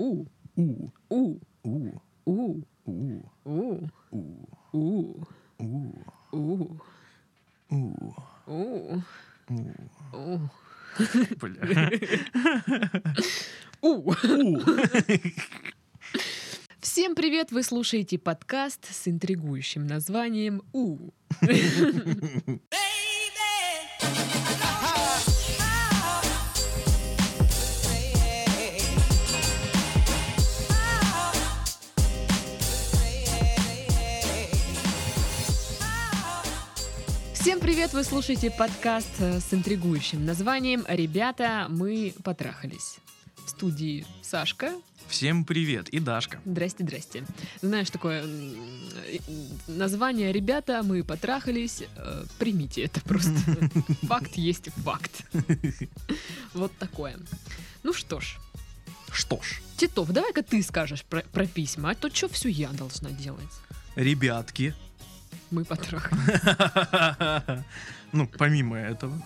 У, У, у, у, у, у, у, у, у, у, у, у, у, у. у. Бля. У. У. Всем привет! Вы слушаете подкаст с интригующим названием У. Всем привет! Вы слушаете подкаст э, с интригующим названием «Ребята, мы потрахались». В студии Сашка. Всем привет, и Дашка. Здрасте, здрасте. Знаешь, такое э, название «Ребята, мы потрахались». э, Примите это просто. Факт есть факт. Вот такое. Ну что ж, Что ж, Титов, давай-ка ты скажешь про, про письма, а то что все я должна делать? ребятки, Мы потрахались. ну, помимо этого,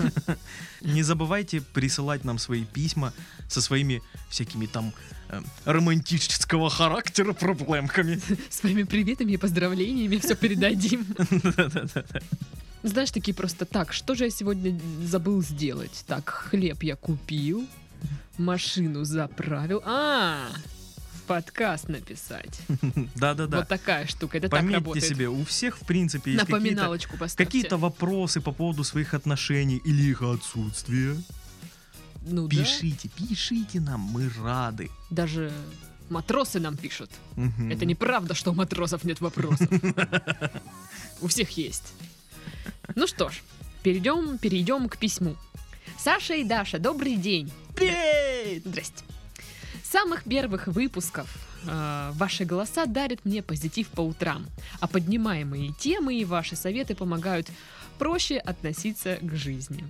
не забывайте присылать нам свои письма со своими всякими там э, романтического характера проблемками. Своими приветами и поздравлениями все передадим. Знаешь, такие просто так, что же я сегодня забыл сделать? Так, хлеб я купил, машину заправил. А, в подкаст написать. Да-да-да. Вот такая штука. Это так Пометьте работает. себе, у всех, в принципе, есть какие-то Напоминалочку поставьте. какие-то вопросы по поводу своих отношений или их отсутствия. Ну да. Пишите, пишите нам, мы рады. Даже матросы нам пишут. Мгм. Это неправда, что у матросов нет вопросов. У всех есть. Ну что ж, перейдем, перейдем к письму. Саша и Даша, добрый день. Привет! Здрасте. Самых первых выпусков э, ваши голоса дарят мне позитив по утрам, а поднимаемые темы и ваши советы помогают проще относиться к жизни.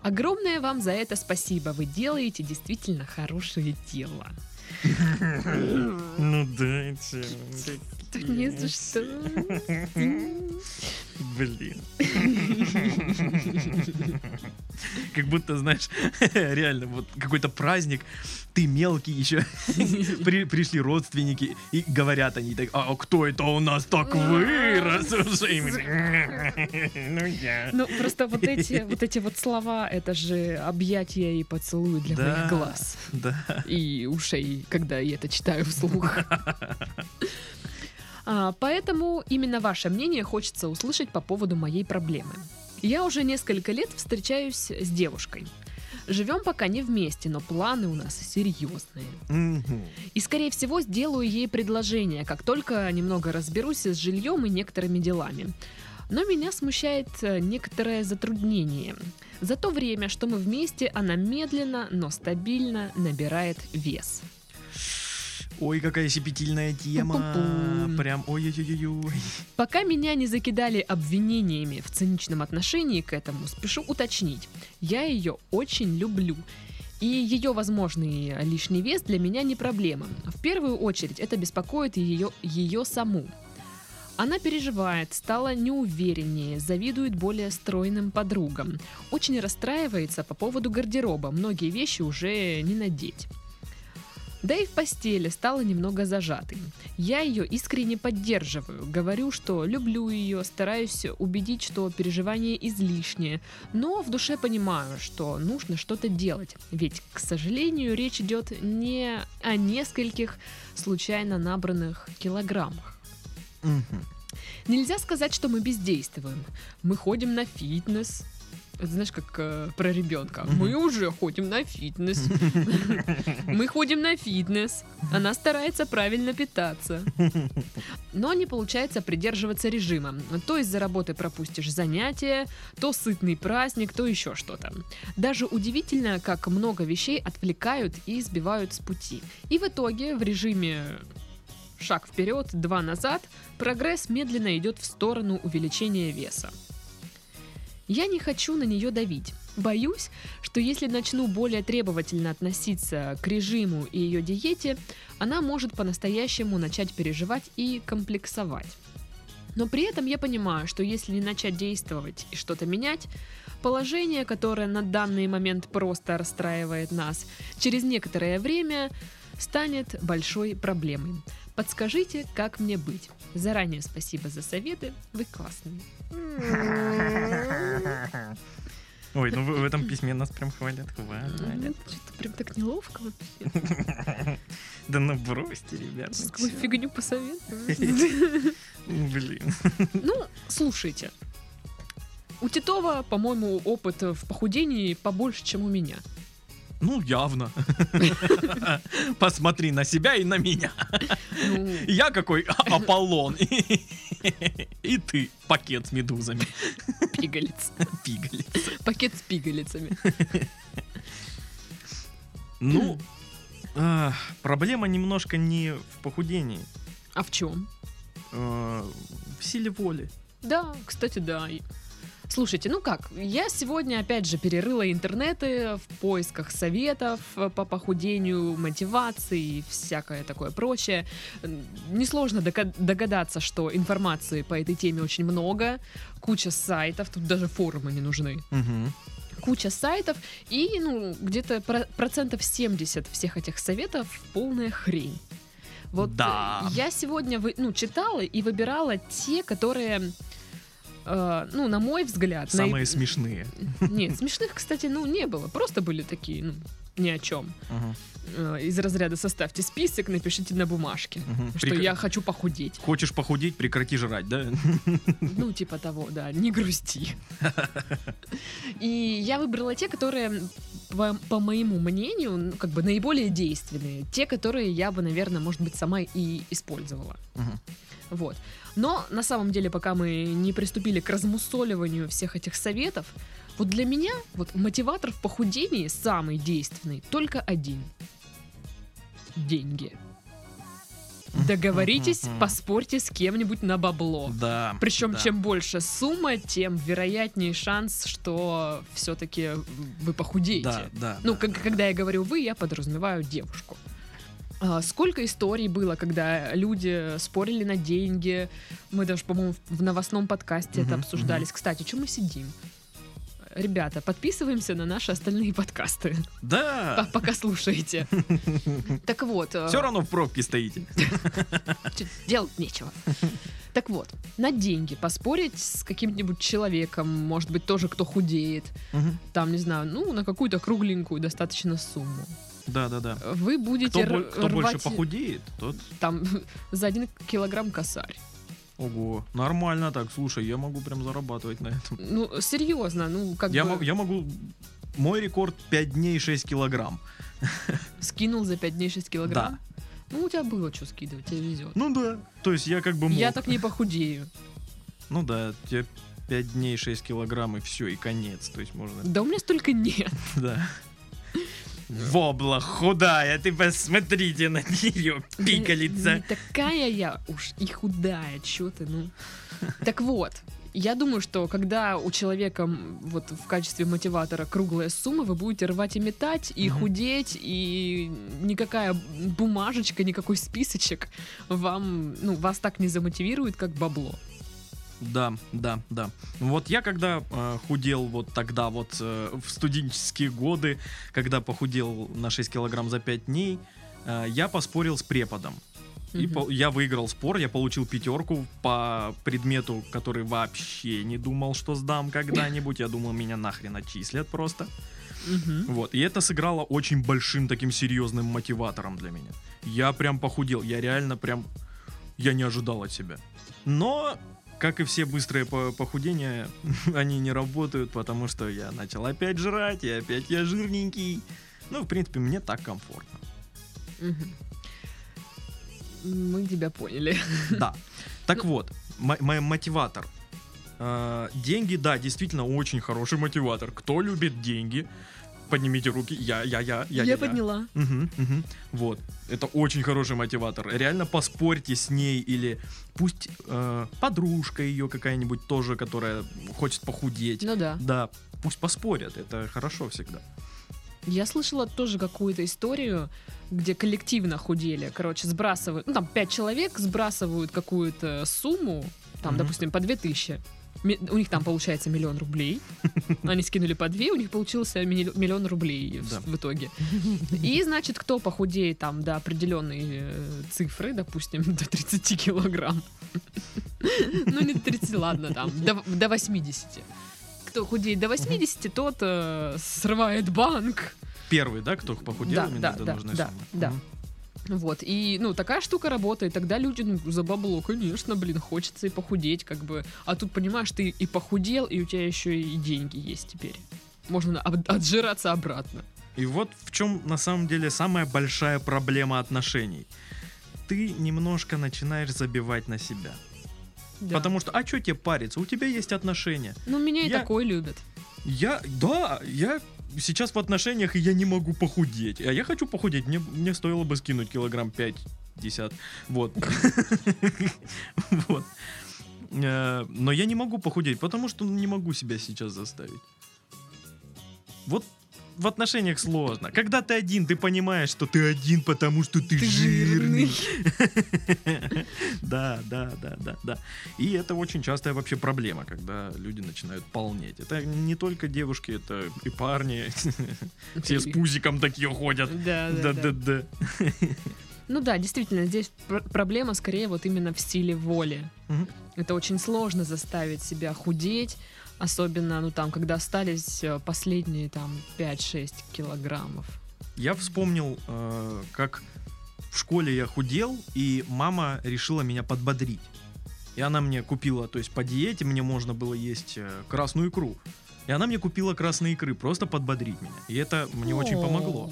Огромное вам за это спасибо. Вы делаете действительно хорошее дело. Ну дайте. Да не за что. Блин. Как будто, знаешь, реально, вот какой-то праздник, ты мелкий еще, При- пришли родственники и говорят они так, а кто это у нас так вырос Ну я. Ну, просто вот эти, вот эти вот слова, это же объятия и поцелуи для Да. моих глаз Да. и ушей, когда я это читаю вслух. А, поэтому именно ваше мнение хочется услышать по поводу моей проблемы. Я уже несколько лет встречаюсь с девушкой. Живем пока не вместе, но планы у нас серьезные. И, скорее всего, сделаю ей предложение, как только немного разберусь с жильем и некоторыми делами. Но меня смущает э, некоторое затруднение. За то время, что мы вместе, она медленно, но стабильно набирает вес. Ой, какая щепетильная тема. Пу-пу-пу. Прям ой-ой-ой-ой. Пока меня не закидали обвинениями в циничном отношении к этому, спешу уточнить. Я ее очень люблю. И ее возможный лишний вес для меня не проблема. В первую очередь это беспокоит ее, ее саму. Она переживает, стала неувереннее, завидует более стройным подругам. Очень расстраивается по поводу гардероба, многие вещи уже не надеть. Да и в постели стала немного зажатой. Я ее искренне поддерживаю, говорю, что люблю ее, стараюсь убедить, что переживание излишнее, но в душе понимаю, что нужно что-то делать, ведь, к сожалению, речь идет не о нескольких случайно набранных килограммах. Нельзя сказать, что мы бездействуем. Мы ходим на фитнес. Это знаешь, как э, про ребенка. Мгм. Мы уже ходим на фитнес. Мы ходим на фитнес. Она старается правильно питаться. Но не получается придерживаться режима. То из-за работы пропустишь занятия, то сытный праздник, то еще что-то. Даже удивительно, как много вещей отвлекают и сбивают с пути. И в итоге в режиме шаг вперед, два назад, прогресс медленно идет в сторону увеличения веса. Я не хочу на нее давить. Боюсь, что если начну более требовательно относиться к режиму и ее диете, она может по-настоящему начать переживать и комплексовать. Но при этом я понимаю, что если не начать действовать и что-то менять, положение, которое на данный момент просто расстраивает нас, через некоторое время станет большой проблемой. Подскажите, как мне быть? Заранее спасибо за советы, вы классные. Ой, ну в, этом письме нас прям хвалят, хвалят. Что-то прям так неловко вообще. Да ну бросьте, ребят. Ну какую фигню посоветую. Блин. Ну, слушайте. У Титова, по-моему, опыт в похудении побольше, чем у меня. Ну, явно. Посмотри на себя и на меня. Ну, Я какой Аполлон. И ты пакет с медузами. пигалиц. Пигалица. Пакет с пигалицами. Ну, а, проблема немножко не в похудении, А в чем? а, в силе воли. Да, кстати, да. Слушайте, ну как, я сегодня опять же перерыла интернеты в поисках советов э, по похудению, мотивации и всякое такое прочее. Несложно догадаться, что информации по этой теме очень много, куча сайтов, тут даже форумы не нужны. Мгм. куча сайтов, и ну, где-то про- процентов 70 всех этих советов полная хрень. Вот Да. э, я сегодня ну, читала и выбирала те, которые, э, ну, на мой взгляд... Самые смешные. Нет, смешных, кстати, ну, не было. Просто были такие, ну, ни о чем. Э, из разряда составьте список, напишите на бумажке, что Прек- я хочу похудеть. Хочешь похудеть, прекрати жрать, да? Ну, типа того, да, не грусти. И я выбрала те, которые, по, по моему мнению, как бы наиболее действенные. Те, которые я бы, наверное, может быть, сама и использовала. Вот. Но на самом деле, пока мы не приступили к размусоливанию всех этих советов, вот для меня вот мотиватор в похудении самый действенный только один. Деньги. Договоритесь, поспорьте с кем-нибудь на бабло. Да. Причем, да. чем больше сумма, тем вероятнее шанс, что все-таки вы похудеете. Да, да. Ну, да. как- когда я говорю вы, я подразумеваю девушку. А, Сколько историй было, когда люди спорили на деньги. Мы даже, по-моему, в новостном подкасте это обсуждались. Кстати, что мы сидим? Ребята, подписываемся на наши остальные подкасты, по- Да. пока слушаете. Так вот. э, Все равно в пробке стоите. Делать нечего. Так вот, на деньги поспорить с каким-нибудь человеком, может быть, тоже кто худеет, там, не знаю, ну, на какую-то кругленькую достаточно сумму. Да, да, да. Вы будете Кто, бо- р- кто больше рвать похудеет, тот... там за один килограмм косарь. Ого, нормально так. Слушай, я могу прям зарабатывать на этом. Ну, серьезно, ну, как Я, бы мо- я могу... Мой рекорд 5 дней 6 килограмм. скинул за 5 дней 6 килограмм. Ну, у тебя было что скидывать, тебе везет. Ну да. То есть я как бы мог. Я так не похудею. Ну да, тебе 5 дней 6 килограмм и все, и конец. То есть можно... Да у меня столько нет. Да. Вобла худая, ты посмотрите на нее, пикалица. Такая я уж и худая, чё ты, ну. Так вот, я думаю, что когда у человека вот в качестве мотиватора круглая сумма, вы будете рвать и метать, и Мгм. худеть, и никакая бумажечка, никакой списочек вам, ну, вас так не замотивирует, как бабло. Да, да, да. Вот я когда э, худел вот тогда вот э, в студенческие годы, когда похудел на 6 килограмм за 5 дней, э, я поспорил с преподом. И по- я выиграл спор, я получил пятерку по предмету, который вообще не думал, что сдам когда-нибудь. Я думал, меня нахрен отчислят просто. Мгм. Вот. И это сыграло очень большим таким серьезным мотиватором для меня. Я прям похудел. Я реально прям... Я не ожидал от себя. Но, как и все быстрые по- похудения, они не работают, потому что я начал опять жрать, и опять я жирненький. Ну, в принципе, мне так комфортно. Мы тебя поняли. Да. Так вот, мо- мой мотиватор. Э, Деньги, да, действительно очень хороший мотиватор. Кто любит деньги? Поднимите руки. Я, я, я, я. Я подняла. Мгм, мгм. Вот. Это очень хороший мотиватор. Реально поспорьте с ней или пусть э, подружка ее какая-нибудь тоже, которая хочет похудеть. Ну да. Да, пусть поспорят. Это хорошо всегда. Я слышала тоже какую-то историю, где коллективно худели. Короче, сбрасывают, ну там пять человек сбрасывают какую-то сумму, там, Мгм. допустим, по 2000. ми- у них там получается миллион рублей. Они скинули по две, у них получился милли- миллион рублей в- Да. в итоге. И, значит, кто похудеет там до определенной э, цифры, допустим, до 30 килограмм. Ну, не до 30, ладно, там, до, до 80. Кто худеет до 80, тот э, срывает банк. Первый, да, кто похудел Да, именно да, до да, нужной да, суммы? да. Мгм. Вот, и, ну, такая штука работает, тогда люди, ну, за бабло, конечно, блин, хочется и похудеть, как бы, а тут, понимаешь, ты и похудел, и у тебя еще и деньги есть теперь. Можно отжираться обратно. И вот в чем на самом деле самая большая проблема отношений. Ты немножко начинаешь забивать на себя. Да. Потому что, а что тебе париться? У тебя есть отношения. Ну, меня и Я- такой любят. Я, да, я сейчас в отношениях, и я не могу похудеть. А я хочу похудеть. Мне, мне стоило бы скинуть килограмм 5-10. Вот. Вот. Э, Но я не могу похудеть, потому что не могу себя сейчас заставить. Вот в отношениях сложно. Когда ты один, ты понимаешь, что ты один, потому что ты, Ты жирный. Да, да, да, да, да. И это очень частая вообще проблема, когда люди начинают полнеть. Это не только девушки, это и парни. Все с пузиком такие ходят. Да, да, да. Да-да-да. Ну да, действительно, здесь пр- проблема скорее вот именно в силе воли. Мгм. Это очень сложно заставить себя худеть, особенно, ну там, когда остались э, последние там 5-6 килограммов. Я вспомнил, э, как в школе я худел, и мама решила меня подбодрить. И она мне купила, то есть по диете мне можно было есть э, красную икру. И она мне купила красные икры, просто подбодрить меня. И это мне очень помогло.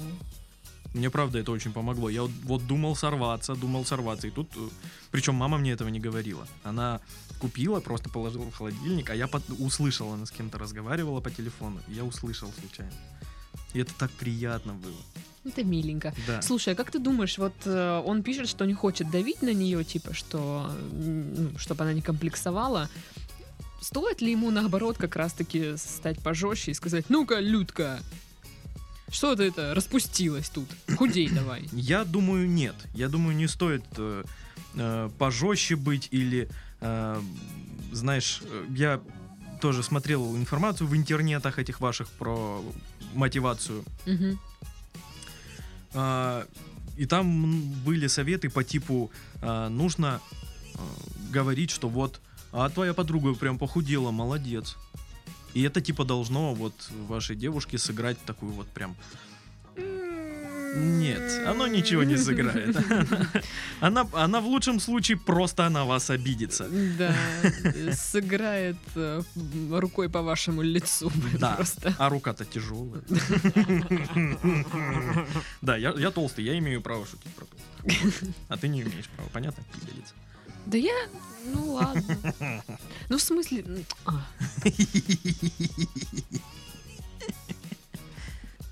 Мне правда это очень помогло. Я вот, вот думал сорваться, думал сорваться. И тут, причем мама мне этого не говорила. Она купила, просто положила в холодильник, а я под- услышал, она с кем-то разговаривала по телефону. и Я услышал случайно. И это так приятно было. Это миленько. Да. Слушай, а как ты думаешь, вот э, он пишет, что не хочет давить на нее, типа, что, чтобы она не комплексовала. Стоит ли ему, наоборот, как раз-таки стать пожестче и сказать, ну-ка, Людка, что ты это распустилась тут? Худей давай. Я думаю, нет. Я думаю, не стоит э, э, пожестче быть или, э, знаешь, э, я тоже смотрел информацию в интернетах этих ваших про мотивацию. Мгм. А, и там были советы по типу а, нужно а, говорить, что вот, а твоя подруга прям похудела, молодец. И это типа должно вот вашей девушке сыграть такую вот прям... Нет, оно ничего не сыграет. Она, она в лучшем случае просто на вас обидится. Да, сыграет э, рукой по вашему лицу. Да. Просто. А рука-то тяжелая. Да, я, я толстый, я имею право шутить про толстых. А ты не имеешь права, понятно? Пигалица. Да я, ну ладно. Ну в смысле, а.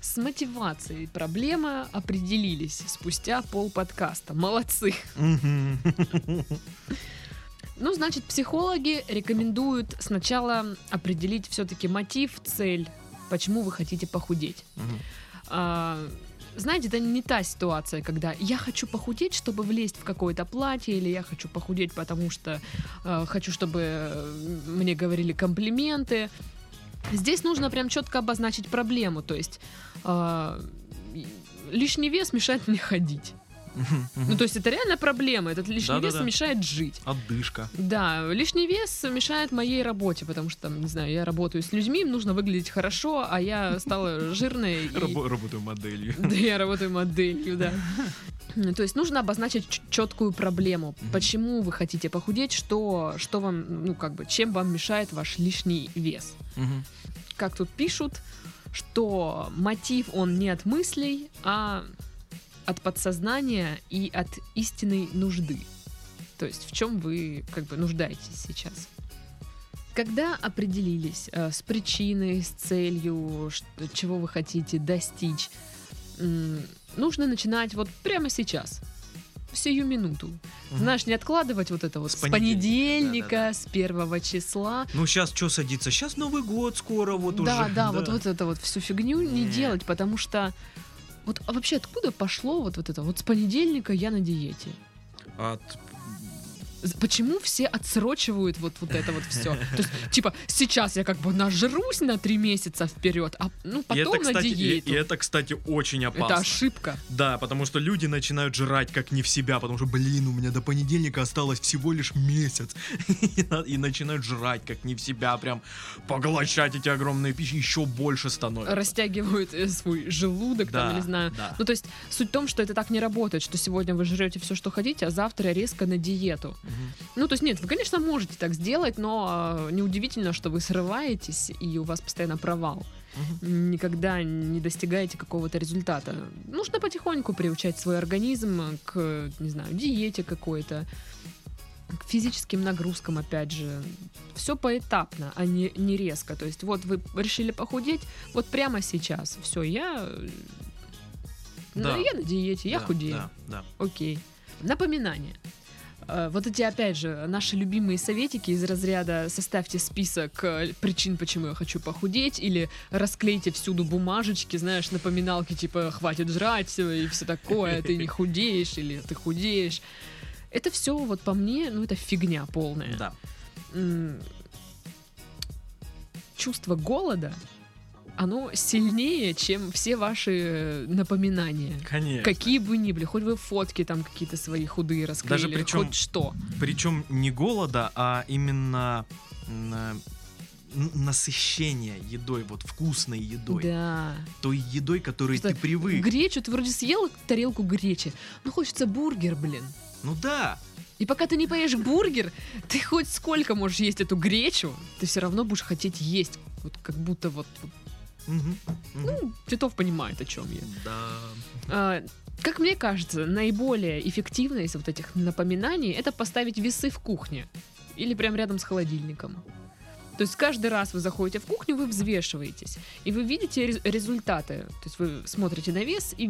С мотивацией проблема определились спустя пол подкаста. Молодцы. Ну, значит, психологи рекомендуют сначала определить все-таки мотив, цель, почему вы хотите похудеть. А, знаете, это не та ситуация, когда я хочу похудеть, чтобы влезть в какое-то платье, или я хочу похудеть, потому что э, хочу, чтобы э, мне говорили комплименты. Здесь нужно прям четко обозначить проблему, то есть э, лишний вес мешает мне ходить. Ну, то есть это реально проблема, этот лишний вес мешает жить. Отдышка. Да, лишний вес мешает моей работе, потому что, там, не знаю, я работаю с людьми, им нужно выглядеть хорошо, а я стала жирной. Работаю моделью. Да, я работаю моделью, да. То есть нужно обозначить четкую проблему. Почему вы хотите похудеть, что, что вам, ну, как бы, чем вам мешает ваш лишний вес. Как тут пишут, что мотив он не от мыслей, а от подсознания и от истинной нужды. То есть в чем вы как бы нуждаетесь сейчас. Когда определились э, с причиной, с целью, что- чего вы хотите достичь, м, нужно начинать вот прямо сейчас, сию минуту. Мгм. Знаешь, не откладывать вот это вот С с, понедельника, понедельника, да-да-да. с первого числа. Ну сейчас что садится? Сейчас Новый год скоро вот да, уже. да, вот, да. вот это вот всю фигню не Не. делать, потому что вот а вообще откуда пошло вот, вот это? Вот с понедельника я на диете. От почему все отсрочивают вот, вот это вот все? То есть, типа, сейчас я как бы нажрусь на три месяца вперед, а ну И потом это, на кстати, и, диету. и это, кстати, очень опасно. Это ошибка. Да, потому что люди начинают жрать как не в себя, потому что, блин, у меня до понедельника осталось всего лишь месяц. И на- И начинают жрать как не в себя, прям поглощать эти огромные пищи, еще больше становится. Растягивают э, свой желудок, там, Да, не знаю. да. Ну, то есть, суть в том, что это так не работает, что сегодня вы жрете все, что хотите, а завтра резко на диету. Ну, то есть, нет, вы, конечно, можете так сделать, но э, неудивительно, что вы срываетесь, и у вас постоянно провал. Мгм. Никогда не достигаете какого-то результата. Нужно потихоньку приучать свой организм к, не знаю, диете какой-то, к физическим нагрузкам, опять же. Все поэтапно, а не, не резко. То есть, вот вы решили похудеть, вот прямо сейчас. Все, я... э, Да. Ну, я на диете, я Да, худею. Да, да. Окей. Напоминание. Э, Вот эти, опять же, наши любимые советики из разряда «составьте список э, причин, почему я хочу похудеть», или «расклейте всюду бумажечки», знаешь, напоминалки типа «хватит жрать» и все такое, «ты не худеешь» или «ты худеешь». Это все, вот по мне, ну это фигня полная. Да. Чувство голода, оно сильнее, чем все ваши э, напоминания. Конечно. Какие бы ни были, хоть вы фотки там какие-то свои худые расклеили, Даже причем- хоть что. Причем не голода, а именно э, насыщение едой, вот вкусной едой. Да. Той едой, которой Просто ты привык. Гречу, ты вроде съел тарелку гречи, ну хочется бургер, блин. Ну да. И пока ты не поешь бургер, ты хоть сколько можешь есть эту гречу, ты все равно будешь хотеть есть. Вот как будто вот, вот, Мгм. ну, Титов понимает, о чем я. Да. А, Как мне кажется, наиболее эффективно из вот этих напоминаний это поставить весы в кухне или прям рядом с холодильником. То есть каждый раз вы заходите в кухню, вы взвешиваетесь, и вы видите рез- результаты. То есть вы смотрите на вес и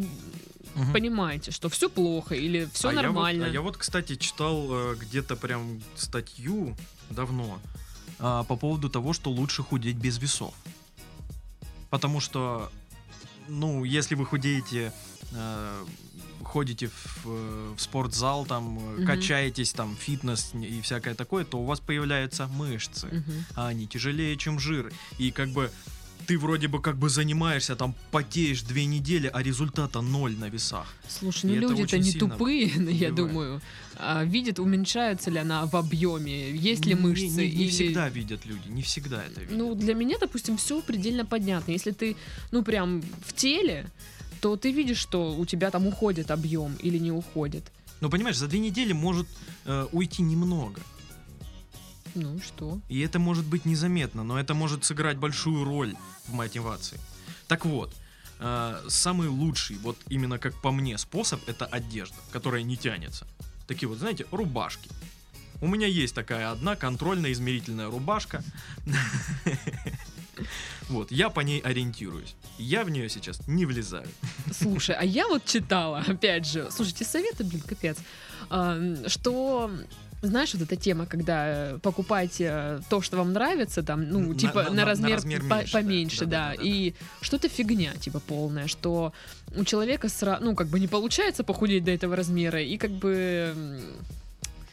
Мгм. понимаете, что все плохо или все а Я нормально. вот, а я вот, кстати, читал э, где-то прям статью давно а, по поводу того, что лучше худеть без весов. Потому что, ну, если вы худеете, э, ходите в, э, в спортзал, там, Мгм. качаетесь, там, фитнес и всякое такое, то у вас появляются мышцы, Мгм. а они тяжелее, чем жир. И как бы ты вроде бы как бы занимаешься, там, потеешь две недели, а результата ноль на весах. Слушай, ну люди-то не тупые, я убивает. думаю. А, видят, уменьшается ли она в объеме, есть ли Не- мышцы. Не, не или- всегда видят люди, не всегда это видят. Ну, для меня, допустим, все предельно понятно. Если ты, ну, прям в теле, то ты видишь, что у тебя там уходит объем или не уходит. Но понимаешь, за две недели может э, уйти немного. Ну, что? И это может быть незаметно, но это может сыграть большую роль в мотивации. Так вот, э, самый лучший, вот именно как по мне, способ это одежда, которая не тянется. Такие вот, знаете, рубашки. У меня есть такая одна контрольно-измерительная рубашка. Вот, я по ней ориентируюсь. Я в нее сейчас не влезаю. Слушай, а я вот читала, опять же, слушайте, советы, блин, капец, а, что знаешь, вот эта тема, когда э, покупаете э, то, что вам нравится, там, ну, На- типа на- на, на- на размер, размер по- меньше, да. поменьше, да, Да-да-да-да. и что-то фигня, типа, полная, что у человека, сра- ну, как бы не получается похудеть до этого размера, и как бы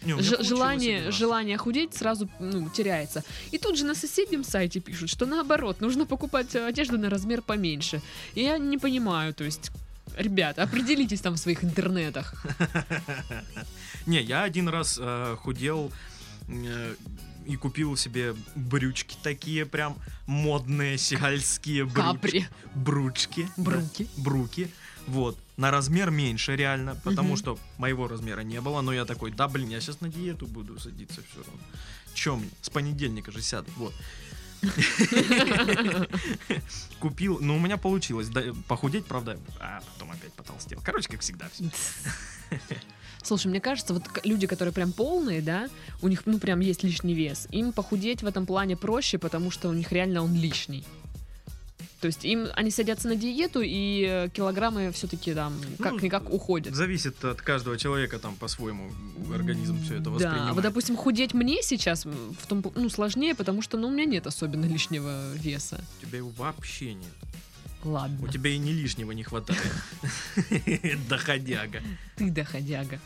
Не, желание, желание худеть сразу ну, теряется. И тут же на соседнем сайте пишут, что наоборот, нужно покупать э, одежду на размер поменьше. И я не понимаю, то есть, ребята, определитесь там в своих интернетах. Не, я один раз э, худел э, и купил себе брючки такие прям модные, сигальские брючки. Капри. Брючки. да, Бруки. бруки. Вот. На размер меньше реально, потому Мгм. что моего размера не было. Но я такой, да блин, я сейчас на диету буду садиться все равно. Чем мне? С понедельника же сяду. Вот. Купил, ну у меня получилось да, похудеть, правда, а потом опять потолстел. Короче, как всегда все. Слушай, мне кажется, вот люди, которые прям полные, да, у них, ну, прям есть лишний вес, им похудеть в этом плане проще, потому что у них реально он лишний. То есть им они садятся на диету, и э, килограммы все-таки там Ну, как-никак уходят. Зависит от каждого человека, там по-своему организм все это Да, воспринимает. вот, допустим, худеть мне сейчас в том, ну, сложнее, потому что, ну, у меня нет особенно лишнего веса. У тебя его вообще нет. Ладно, У тебя и не лишнего не хватает. Доходяга. ты доходяга.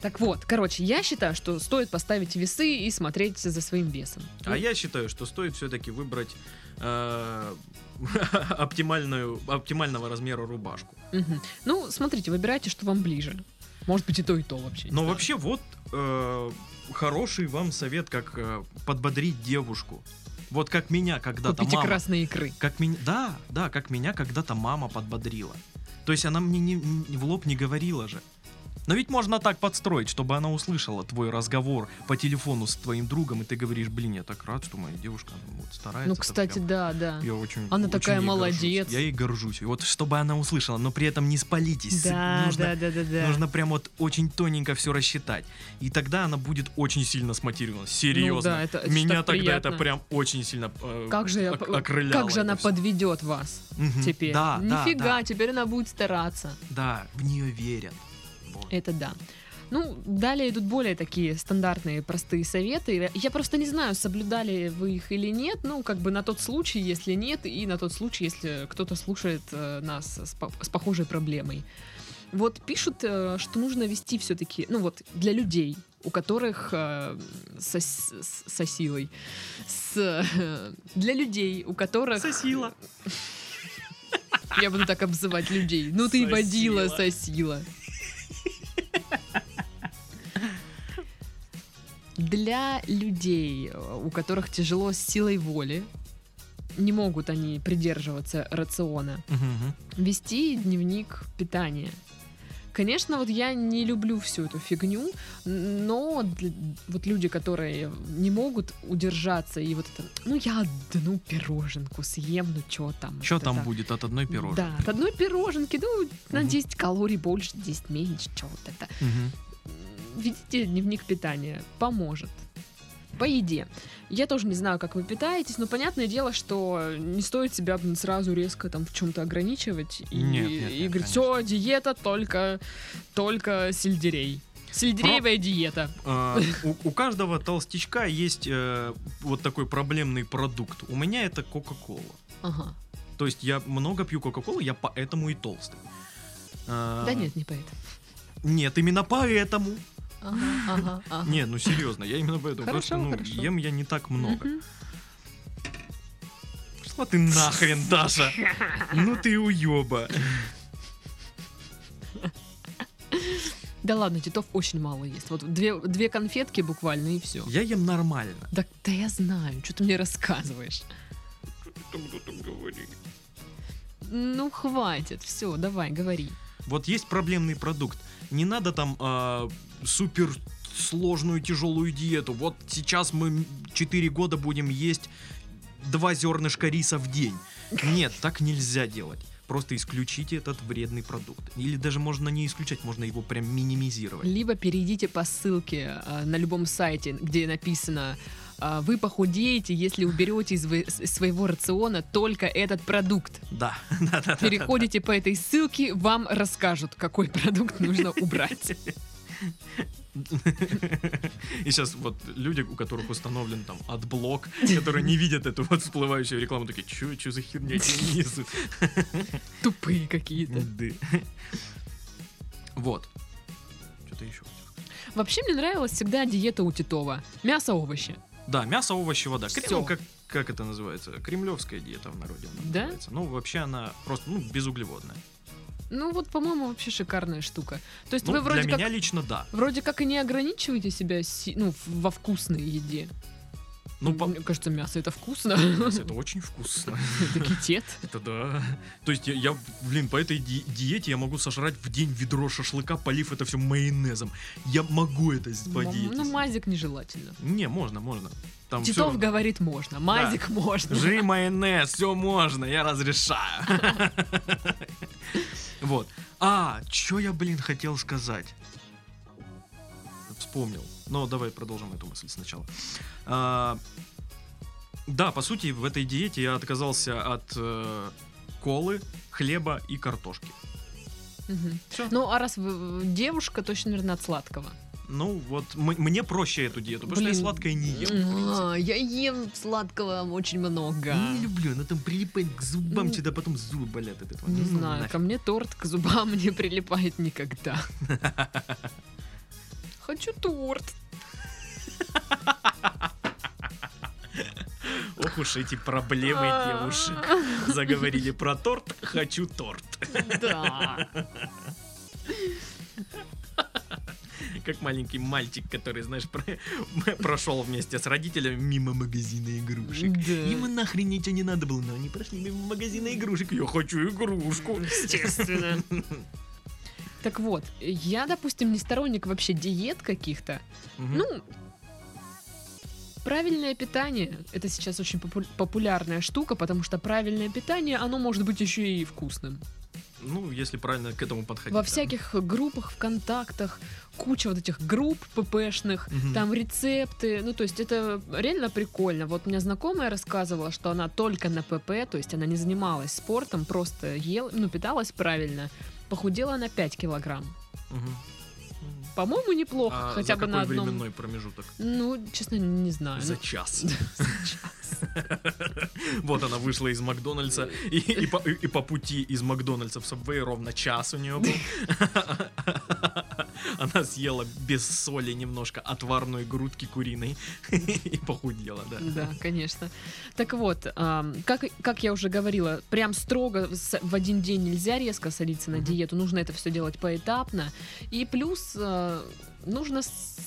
Так вот, короче, я считаю, что стоит поставить весы и смотреть за своим весом. А я считаю, что стоит все-таки выбрать э, оптимальную, оптимального размера рубашку. Ну, смотрите, выбирайте, что вам ближе. Может быть, и то, и то вообще. Но вообще вот э, хороший вам совет, как э, подбодрить девушку. Вот как меня когда-то Купите мама... красные икры. Как меня, да, да, как меня когда-то мама подбодрила. То есть она мне не, не- в лоб не говорила же. Но ведь можно так подстроить, чтобы она услышала твой разговор по телефону с твоим другом, и ты говоришь, блин, я так рад, что моя девушка ну, вот, старается. Ну, это кстати, прям- да, да. Я очень, Она очень такая молодец. горжусь. Я ей горжусь. И вот чтобы она услышала, но при этом не спалитесь. Да, нужно, да, да, да, да. нужно прям вот очень тоненько все рассчитать. И тогда она будет очень сильно смотивирована. Серьезно. Ну да, это- это Меня так тогда это приятно. прям очень сильно э, Как же, я, окрыляло как же это она всё. подведет вас Мгм. теперь? Да, да, Нифига, да, теперь она будет стараться. да, в нее верят. Это да. Ну, далее идут более такие стандартные, простые советы. Я просто не знаю, соблюдали вы их или нет. Ну, как бы на тот случай, если нет, и на тот случай, если кто-то слушает э, нас с, по- с похожей проблемой. Вот пишут, э, что нужно вести все-таки, ну вот, для людей, у которых э, со, с- со силой, с, э, для людей, у которых... Сосила. Я буду так обзывать людей. Ну ты Сосила. водила, сосила. Для людей, э, у которых тяжело с силой воли, не могут они придерживаться рациона, Мгм. вести дневник питания. Конечно, вот я не люблю всю эту фигню, но вот люди, которые не могут удержаться и вот это, ну я одну пироженку съем, ну что там? Что вот там это. будет от одной пирожки? Да, от одной пироженки, ну, на Мгм. 10 калорий больше, 10 меньше, что вот это. Мгм. Ведите дневник питания, поможет. По еде. Я тоже не знаю, как вы питаетесь, но понятное дело, что не стоит себя сразу резко там в чем-то ограничивать и, Нет, нет, и нет, говорить, все, диета только, только сельдерей. Сельдереевая диета. А, у, у каждого толстячка есть э, вот такой проблемный продукт. У меня это Кока-Кола. Ага. То есть я много пью Кока-Колы, я поэтому и толстый. А, Да нет, не поэтому. Нет, именно поэтому. Не, ну серьезно, я именно поэтому. Хорошо, ну, ем я не так много. Пошла ты нахрен, Даша. Ну ты уеба. Да ладно, титов очень мало есть. Вот две, две конфетки буквально и все. Я ем нормально. Да, да я знаю, что ты мне рассказываешь. Ну, хватит, все, давай, говори. Вот есть проблемный продукт. Не надо там а, супер сложную тяжелую диету. Вот сейчас мы 4 года будем есть два зернышка риса в день. Нет, так нельзя делать. Просто исключите этот вредный продукт. Или даже можно не исключать, можно его прям минимизировать. Либо перейдите по ссылке а, на любом сайте, где написано «Вы похудеете, если уберете из, своего рациона только этот продукт». Да. Переходите по этой ссылке, вам расскажут, какой продукт нужно убрать. И сейчас вот люди, у которых установлен там AdBlock, которые не видят эту вот всплывающую рекламу, такие, чё, чё за херня несут? Тупые какие-то. Вот. Что-то еще. Вообще мне нравилась всегда диета у Титова. Мясо, овощи. Да, мясо, овощи, вода. Крем- Всё. как, как это называется? Кремлевская диета в народе она Да? называется. Ну, вообще она просто, ну, безуглеводная. Ну вот, по-моему, вообще шикарная штука. То есть Ну, вы вроде для как меня лично да. Вроде как и не ограничиваете себя си- ну, в- во вкусной еде. Ну, по- Мне кажется, мясо это вкусно. мясо это очень вкусно. Это китет. Это да. То есть я, я, блин, по этой ди- диете я могу сожрать в день ведро шашлыка, полив это все майонезом. Я могу это по диете. Ну, мазик нежелательно. Не, можно, можно. Там Титов говорит можно, мазик можно. Жри майонез, все можно, я разрешаю. Вот. А, что я, блин, хотел сказать? Вспомнил. Но давай продолжим эту мысль сначала. А, Да, по сути, в этой диете я отказался от э, колы, хлеба и картошки. Всё. Ну, а раз вы девушка, точно, наверное, от сладкого. Ну, вот м- мне проще эту диету, потому что я Блин. сладкое не ем. А, Я ем сладкого очень много. Не люблю, оно там прилипает к зуббам, М. всегда потом зубы болят от этого. Не Ну, знаю, нафиг. ко мне торт к зубам не прилипает никогда. торт. Ох уж эти проблемы девушек. Заговорили про торт, хочу торт. Да. Как маленький мальчик, который, знаешь, про- прошел вместе с родителями мимо магазина игрушек. Да. Им нахрен ничего не надо было, но они прошли мимо магазина игрушек. Я хочу игрушку. Естественно. Так вот, я, допустим, не сторонник вообще диет каких-то. Ну, правильное питание – это сейчас очень попу- популярная штука, потому что правильное питание, оно может быть еще и вкусным. Ну, если правильно к этому подходить. Во да. всяких группах, ВКонтактах, куча вот этих групп ППшных, Мгм. там рецепты, ну то есть это реально прикольно. Вот меня знакомая рассказывала, что она только на ПП, то есть она не занималась спортом, просто ела, ну питалась правильно, похудела на 5 килограмм. Мгм. По-моему, неплохо, А хотя за бы на какой одном. временной промежуток? Ну, честно, не знаю. За час. за час. Вот она вышла из Макдональдса, и, и по, и по пути из Макдональдса в Сабвей ровно час у нее был. Она съела без соли немножко отварной грудки куриной и похудела, да. Да, конечно. Так вот, как, как я уже говорила, прям строго в один день нельзя резко садиться на диету, нужно это все делать поэтапно. И плюс э, нужно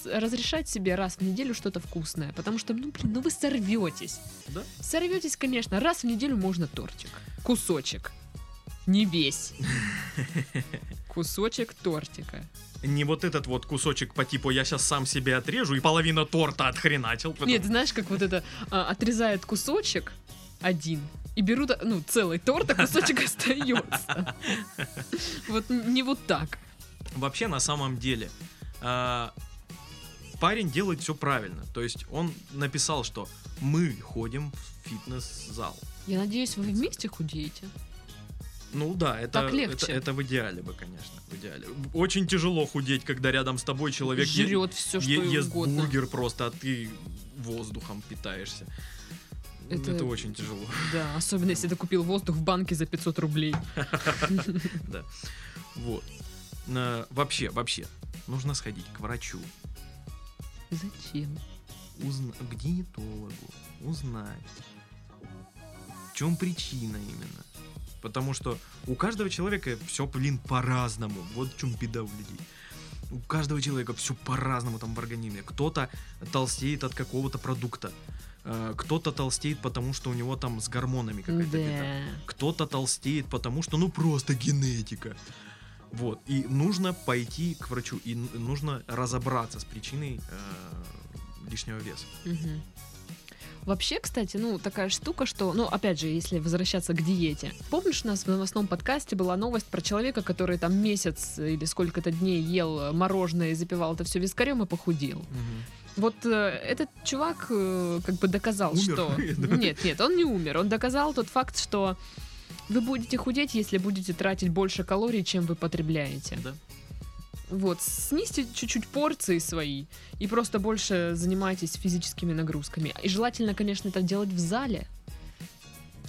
разрешать себе раз в неделю что-то вкусное, потому что, ну, блин, ну вы сорветесь. Да? Сорветесь, конечно, раз в неделю можно тортик, кусочек, не весь. Кусочек тортика. Не вот этот вот кусочек по типу я сейчас сам себе отрежу и половина торта отхреначил. потом- Нет, знаешь, как вот это а, отрезают кусочек один и берут, ну, целый торт, а кусочек остается. Вот не вот так. Вообще, на самом деле, а, парень делает все правильно. То есть он написал, что мы ходим в фитнес-зал. Я надеюсь, вы вместе худеете. Ну да, это, Так легче. это, это в идеале бы, конечно, в идеале. Очень тяжело худеть, когда рядом с тобой человек е- Жрет все, что е- ест угодно. бургер просто, а ты воздухом питаешься. Это- Это, очень тяжело. Да, особенно если ты купил воздух в банке за 500 рублей. Да. Вот. Вообще, вообще, нужно сходить к врачу, Зачем? узна- к диетологу, узнать, в чем причина именно. Потому что у каждого человека все, блин, по-разному. Вот в чем беда у людей. У каждого человека все по-разному там в организме. Кто-то толстеет от какого-то продукта. э, Кто-то толстеет, потому что у него там с гормонами какая-то беда. Да. Кто-то толстеет, потому что, ну, просто генетика. Вот. И нужно пойти к врачу. И нужно разобраться с причиной э, лишнего веса. Мгм. Вообще, кстати, ну, такая штука, что, ну, опять же, если возвращаться к диете. Помнишь, у нас в новостном подкасте была новость про человека, который там месяц или сколько-то дней ел мороженое и запивал это все вискарем и похудел. Вот э, этот чувак э, как бы доказал, Умер? что... Нет, нет, он не умер. Он доказал тот факт, что вы будете худеть, если будете тратить больше калорий, чем вы потребляете. Да. Вот, снизьте чуть-чуть порции свои и просто больше занимайтесь физическими нагрузками. И желательно, конечно, это делать в зале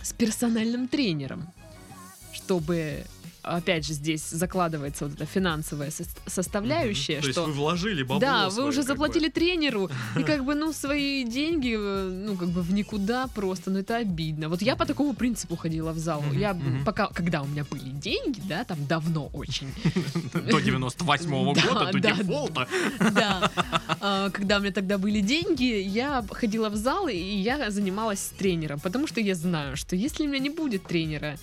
с персональным тренером, чтобы, опять же, здесь закладывается вот эта финансовая сос- составляющая, Мгм. То есть что... вы вложили бабло Да, вы свое, уже как бы. заплатили тренеру, и как бы, ну, свои деньги, э, ну, как бы в никуда просто, ну, это обидно. Вот я по такому принципу ходила в зал. Мгм, Я мгм. пока, когда у меня были деньги, да, там давно очень, До 98 Да, года, до дефолта. да, А, когда у меня тогда были деньги, я ходила в зал, и я занималась с тренером, потому что я знаю, что если у меня не будет тренера,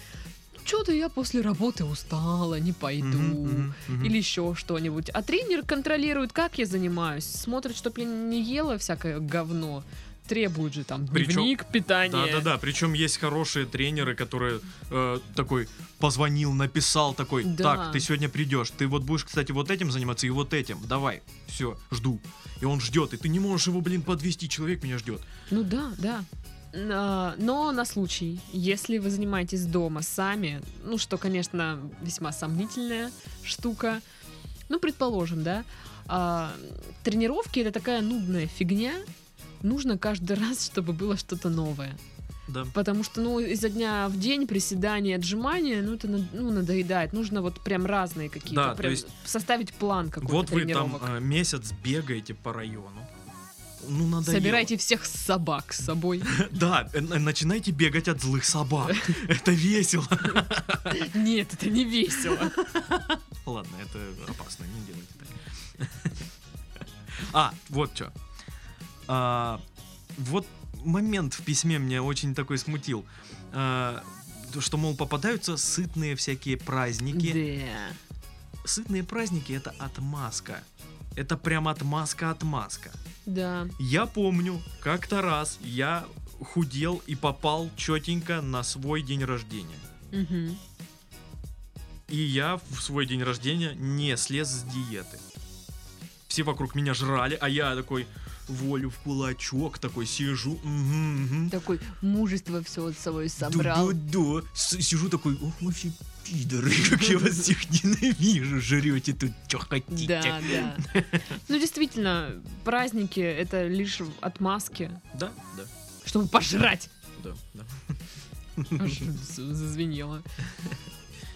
что-то я после работы устала, не пойду. Мгм, мгм. Или еще что-нибудь. А тренер контролирует, как я занимаюсь. Смотрит, чтоб я не ела всякое говно. Требует же там Причем- дневник питания. Да, да, да. Причем есть хорошие тренеры, которые э, такой позвонил, написал такой, Да. так, ты сегодня придешь, ты вот будешь, кстати, вот этим заниматься и вот этим. Давай, все, жду. И он ждет, и ты не можешь его, блин, подвести, человек меня ждет. Ну да, да. А, Но на случай, если вы занимаетесь дома сами, ну что, конечно, весьма сомнительная штука, ну, предположим, да, а, тренировки это такая нудная фигня, нужно каждый раз, чтобы было что-то новое. да. Потому что, ну, изо дня в день приседания, отжимания, ну, это ну, надоедает. Нужно вот прям разные какие-то. Да, то прям есть составить план какой-то Вот вы там тренировок. э, месяц бегаете по району. Ну, надо Собирайте всех собак с собой. Да, э, начинайте бегать от злых собак. Это весело. Нет, это не весело. Ладно, это опасно, не делайте так. А, вот что. Вот момент в письме меня очень такой смутил. А, то, Что, мол, попадаются сытные всякие праздники. Да. Сытные праздники это отмазка. Это прям отмазка-отмазка. Да. Я помню, как-то раз я худел и попал четенько на свой день рождения. Мгм. И я в свой день рождения не слез с диеты. Все вокруг меня жрали, а я такой волю в кулачок такой сижу. мгм, мгм. Такой мужество все от собой собрал. Да-да-да. С- Сижу такой, ох, вы все пидоры, как я вас всех ненавижу, жрете тут, что хотите. Да, да. Ну, действительно, праздники — это лишь отмазки, Да, да, чтобы пожрать. да, да. Зазвенело.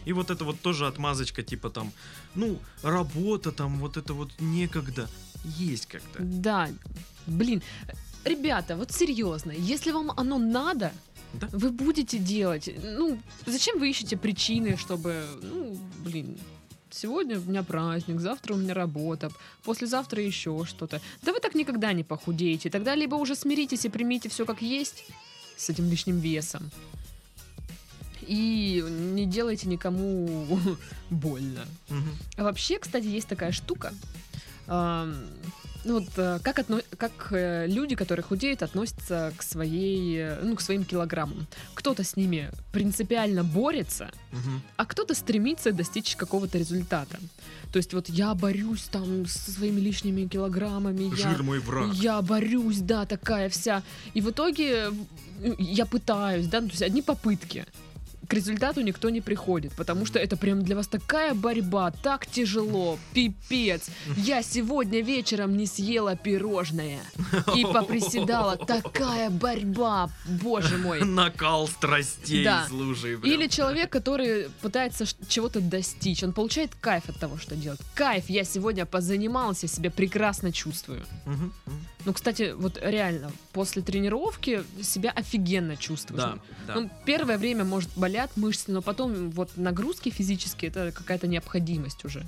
И вот это вот тоже отмазочка, типа там, ну, работа там, вот это вот некогда. Есть как-то. Да, блин, ребята, вот серьезно, если вам оно надо, Да. вы будете делать. Ну, зачем вы ищете причины, чтобы, ну, блин, сегодня у меня праздник, завтра у меня работа, послезавтра еще что-то. Да вы так никогда не похудеете. Тогда либо уже смиритесь и примите все как есть с этим лишним весом. И не делайте никому больно. Мгм. А вообще, кстати, есть такая штука. Ну вот э, как, отно- как э, люди, которые худеют, относятся к своей, э, ну, к своим килограммам. Кто-то с ними принципиально борется, Мгм. а кто-то стремится достичь какого-то результата. То есть вот я борюсь там со своими лишними килограммами, я, Жир мой враг. я борюсь, да, такая вся. И в итоге я пытаюсь, да, ну, то есть одни попытки. К результату никто не приходит, потому что это прям для вас такая борьба, так тяжело, пипец. Я сегодня вечером не съела пирожное и поприседала. Такая борьба, боже мой. Накал страстей, Да. слушай. прям. Или человек, который пытается чего-то достичь, он получает кайф от того, что делает. Кайф, я сегодня позанимался, себя прекрасно чувствую. Мгм. Ну, кстати, вот реально, после тренировки себя офигенно чувствуешь. Да, да. Ну, первое время, может, болят мышцы, но потом вот нагрузки физические, это какая-то необходимость уже.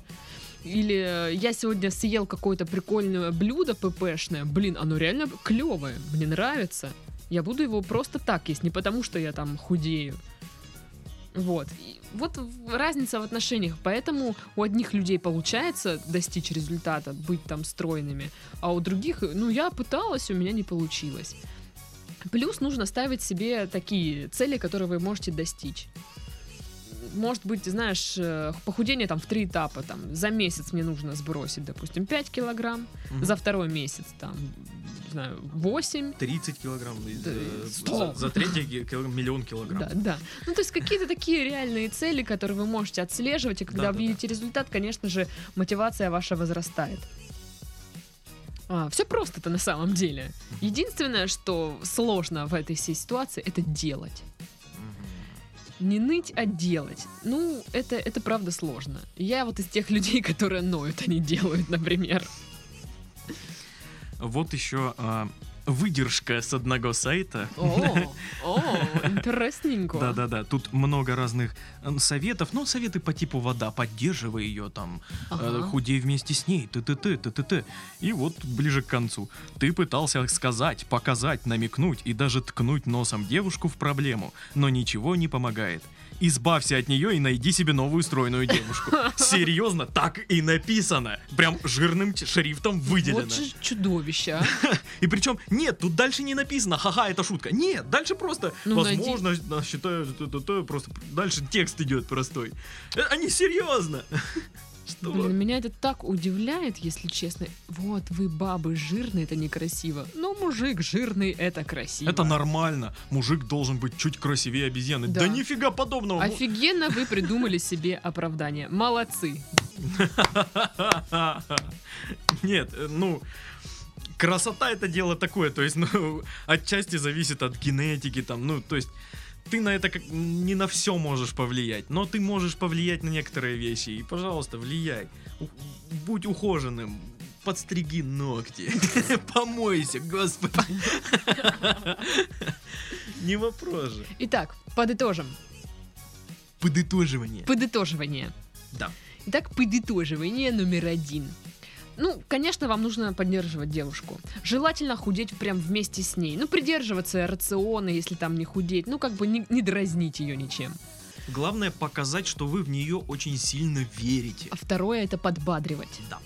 Или э, я сегодня съел какое-то прикольное блюдо ППшное, блин, оно реально клевое, мне нравится. Я буду его просто так есть, не потому что я там худею. Вот. И вот разница в отношениях. Поэтому у одних людей получается достичь результата, быть там стройными, а у других, ну, я пыталась, у меня не получилось. Плюс нужно ставить себе такие цели, которые вы можете достичь. Может быть, знаешь, э, похудение там в три этапа. Там, за месяц мне нужно сбросить, допустим, 5 килограмм, Мгм. за второй месяц там, не знаю, 8. 30 килограмм. и Да, за-. За, третий ки- килограмм миллион килограмм. Да, да. Ну, то есть какие-то такие реальные цели, которые вы можете отслеживать, и когда Да-да-да. видите результат, конечно же, мотивация ваша возрастает. все просто-то на самом деле. Единственное, что сложно в этой всей ситуации, это делать. Не ныть, а делать. Ну, это, это правда сложно. Я вот из тех людей, которые ноют, они делают, например. Вот еще а, выдержка с одного сайта. О, о, интересненько. Да-да-да, тут много разных советов, но советы по типу вода, поддерживай ее там, э, худей вместе с ней, т-т-т, т-т-т. И вот ближе к концу. Ты пытался сказать, показать, намекнуть и даже ткнуть носом девушку в проблему, но ничего не помогает. Избавься от нее и найди себе новую стройную девушку. Серьезно, так и написано. Прям жирным шрифтом выделено. Вот же чудовище, а. И причем, нет, тут дальше не написано, ха-ха, это шутка. Нет, дальше просто, Ну, найди. возможно, считают, т-т-т, просто дальше текст идет простой. Э, Они серьезно. Что? Блин, меня это так удивляет, если честно. Вот, вы бабы жирные, это некрасиво. Но мужик жирный, это красиво. Это нормально. Мужик должен быть чуть красивее обезьяны. Да, Да. нифига подобного. Офигенно вы придумали себе оправдание. Молодцы. Нет, ну, красота это дело такое, то есть, ну, отчасти зависит от генетики, там, ну, то есть, ты на это как не на все можешь повлиять, но ты можешь повлиять на некоторые вещи, и, пожалуйста, влияй. У- будь ухоженным, подстриги ногти, помойся, господи. Не вопрос же. Итак, подытожим. Подытоживание. Подытоживание. Да. Итак, подытоживание номер один. Ну, конечно, вам нужно поддерживать девушку. Желательно худеть прям вместе с ней. Ну, придерживаться рациона, если там не худеть. Ну, как бы не, не дразнить ее ничем. Главное показать, что вы в нее очень сильно верите. А второе это подбадривать. Да.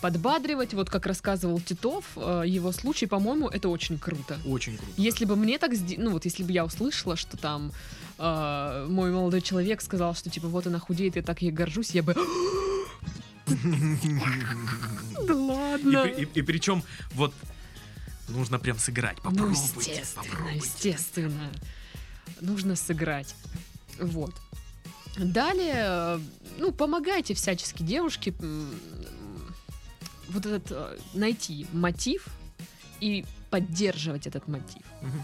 Подбадривать, вот как рассказывал Титов, э, его случай, по-моему, это очень круто. Очень круто. Если бы мне так, ну вот если бы я услышала, что там э, мой молодой человек сказал, что типа вот она худеет, я так ей горжусь, я бы... Да ладно. и- и причем вот нужно прям сыграть. Ну, Попробуйте, естественно, попробуйте. естественно. Нужно сыграть. Вот. Далее, э, ну, помогайте всячески девушке вот этот э, найти мотив и поддерживать этот мотив. Мгм.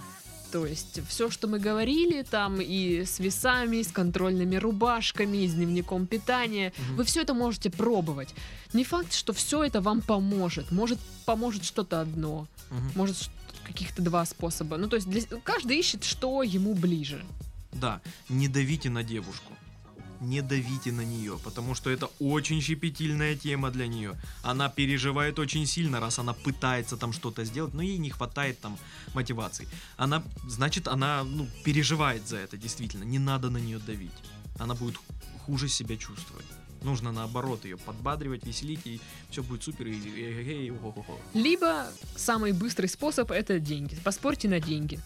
То есть все, что мы говорили, там и с весами, и с контрольными рубашками, и с дневником питания, Мгм. вы все это можете пробовать. Не факт, что все это вам поможет. Может, поможет что-то одно, Мгм. может, каких-то два способа. Ну, то есть для- каждый ищет, что ему ближе. Да, не давите на девушку. Не давите на нее, потому что это очень щепетильная тема для нее. Она переживает очень сильно, раз она пытается там что-то сделать, но ей не хватает там мотивации. Она, значит, она ну, переживает за это, действительно. Не надо на нее давить. Она будет хуже себя чувствовать. Нужно наоборот ее подбадривать, веселить, и все будет супер. И, и- и- о-хо-хо. Либо самый быстрый способ это деньги. Поспорьте на деньги.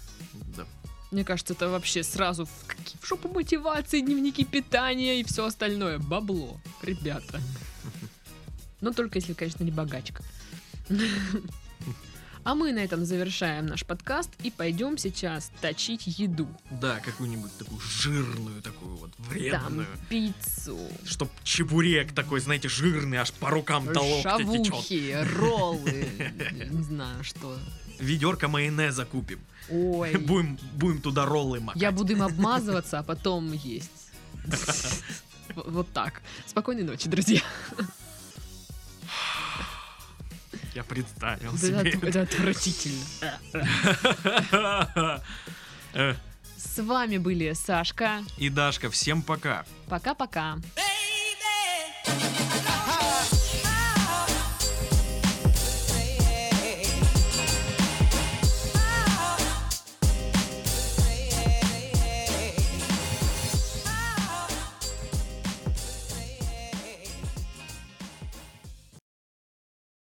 Мне кажется, это вообще сразу в, какие- в шопу мотивации, дневники питания и все остальное. Бабло, ребята. Но только если, конечно, не богачка. А мы на этом завершаем наш подкаст и пойдем сейчас точить еду. Да, какую-нибудь такую жирную, такую вот Там вредную. пиццу, Чтоб чебурек такой, знаете, жирный, аж по рукам до локтя течет. шавухи, роллы, не знаю что. Ведерко майонеза купим. Ой, Будем, будем туда роллы макать. я буду им обмазываться, а потом есть. Вот так. Спокойной ночи, друзья. Я представил Это, себе. это отвратительно. Э, С вами были Сашка. И Дашка, всем пока. Пока-пока. baby.